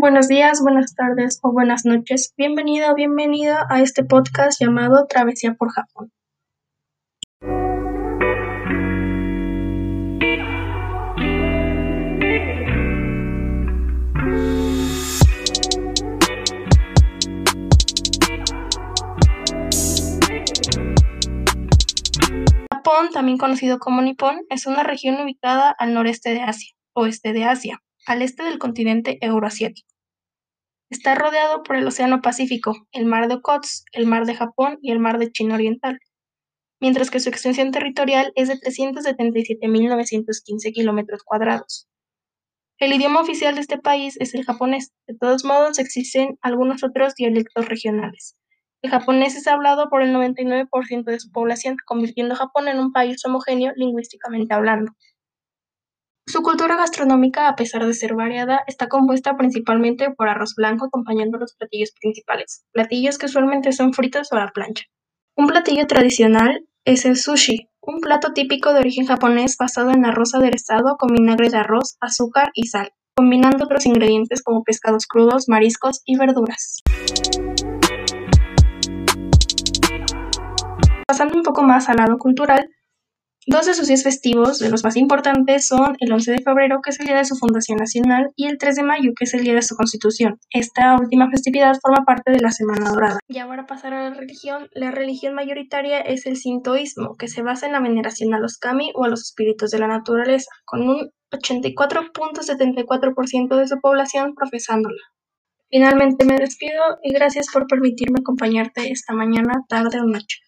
Buenos días, buenas tardes o buenas noches. Bienvenido o bienvenida a este podcast llamado Travesía por Japón. Japón, también conocido como Nippon, es una región ubicada al noreste de Asia, oeste de Asia, al este del continente euroasiático. Está rodeado por el Océano Pacífico, el Mar de Okhotsk, el Mar de Japón y el Mar de China Oriental, mientras que su extensión territorial es de 377.915 kilómetros cuadrados. El idioma oficial de este país es el japonés. De todos modos, existen algunos otros dialectos regionales. El japonés es hablado por el 99% de su población, convirtiendo a Japón en un país homogéneo lingüísticamente hablando. Su cultura gastronómica, a pesar de ser variada, está compuesta principalmente por arroz blanco acompañando los platillos principales, platillos que usualmente son fritos o a la plancha. Un platillo tradicional es el sushi, un plato típico de origen japonés basado en arroz aderezado con vinagre de arroz, azúcar y sal, combinando otros ingredientes como pescados crudos, mariscos y verduras. Pasando un poco más al lado cultural, dos de sus días festivos, de los más importantes, son el 11 de febrero, que es el día de su fundación nacional, y el 3 de mayo, que es el día de su constitución. Esta última festividad forma parte de la Semana Dorada. Y ahora pasar a la religión. La religión mayoritaria es el sintoísmo, que se basa en la veneración a los kami o a los espíritus de la naturaleza, con un 84.74% de su población profesándola. Finalmente me despido y gracias por permitirme acompañarte esta mañana, tarde o noche.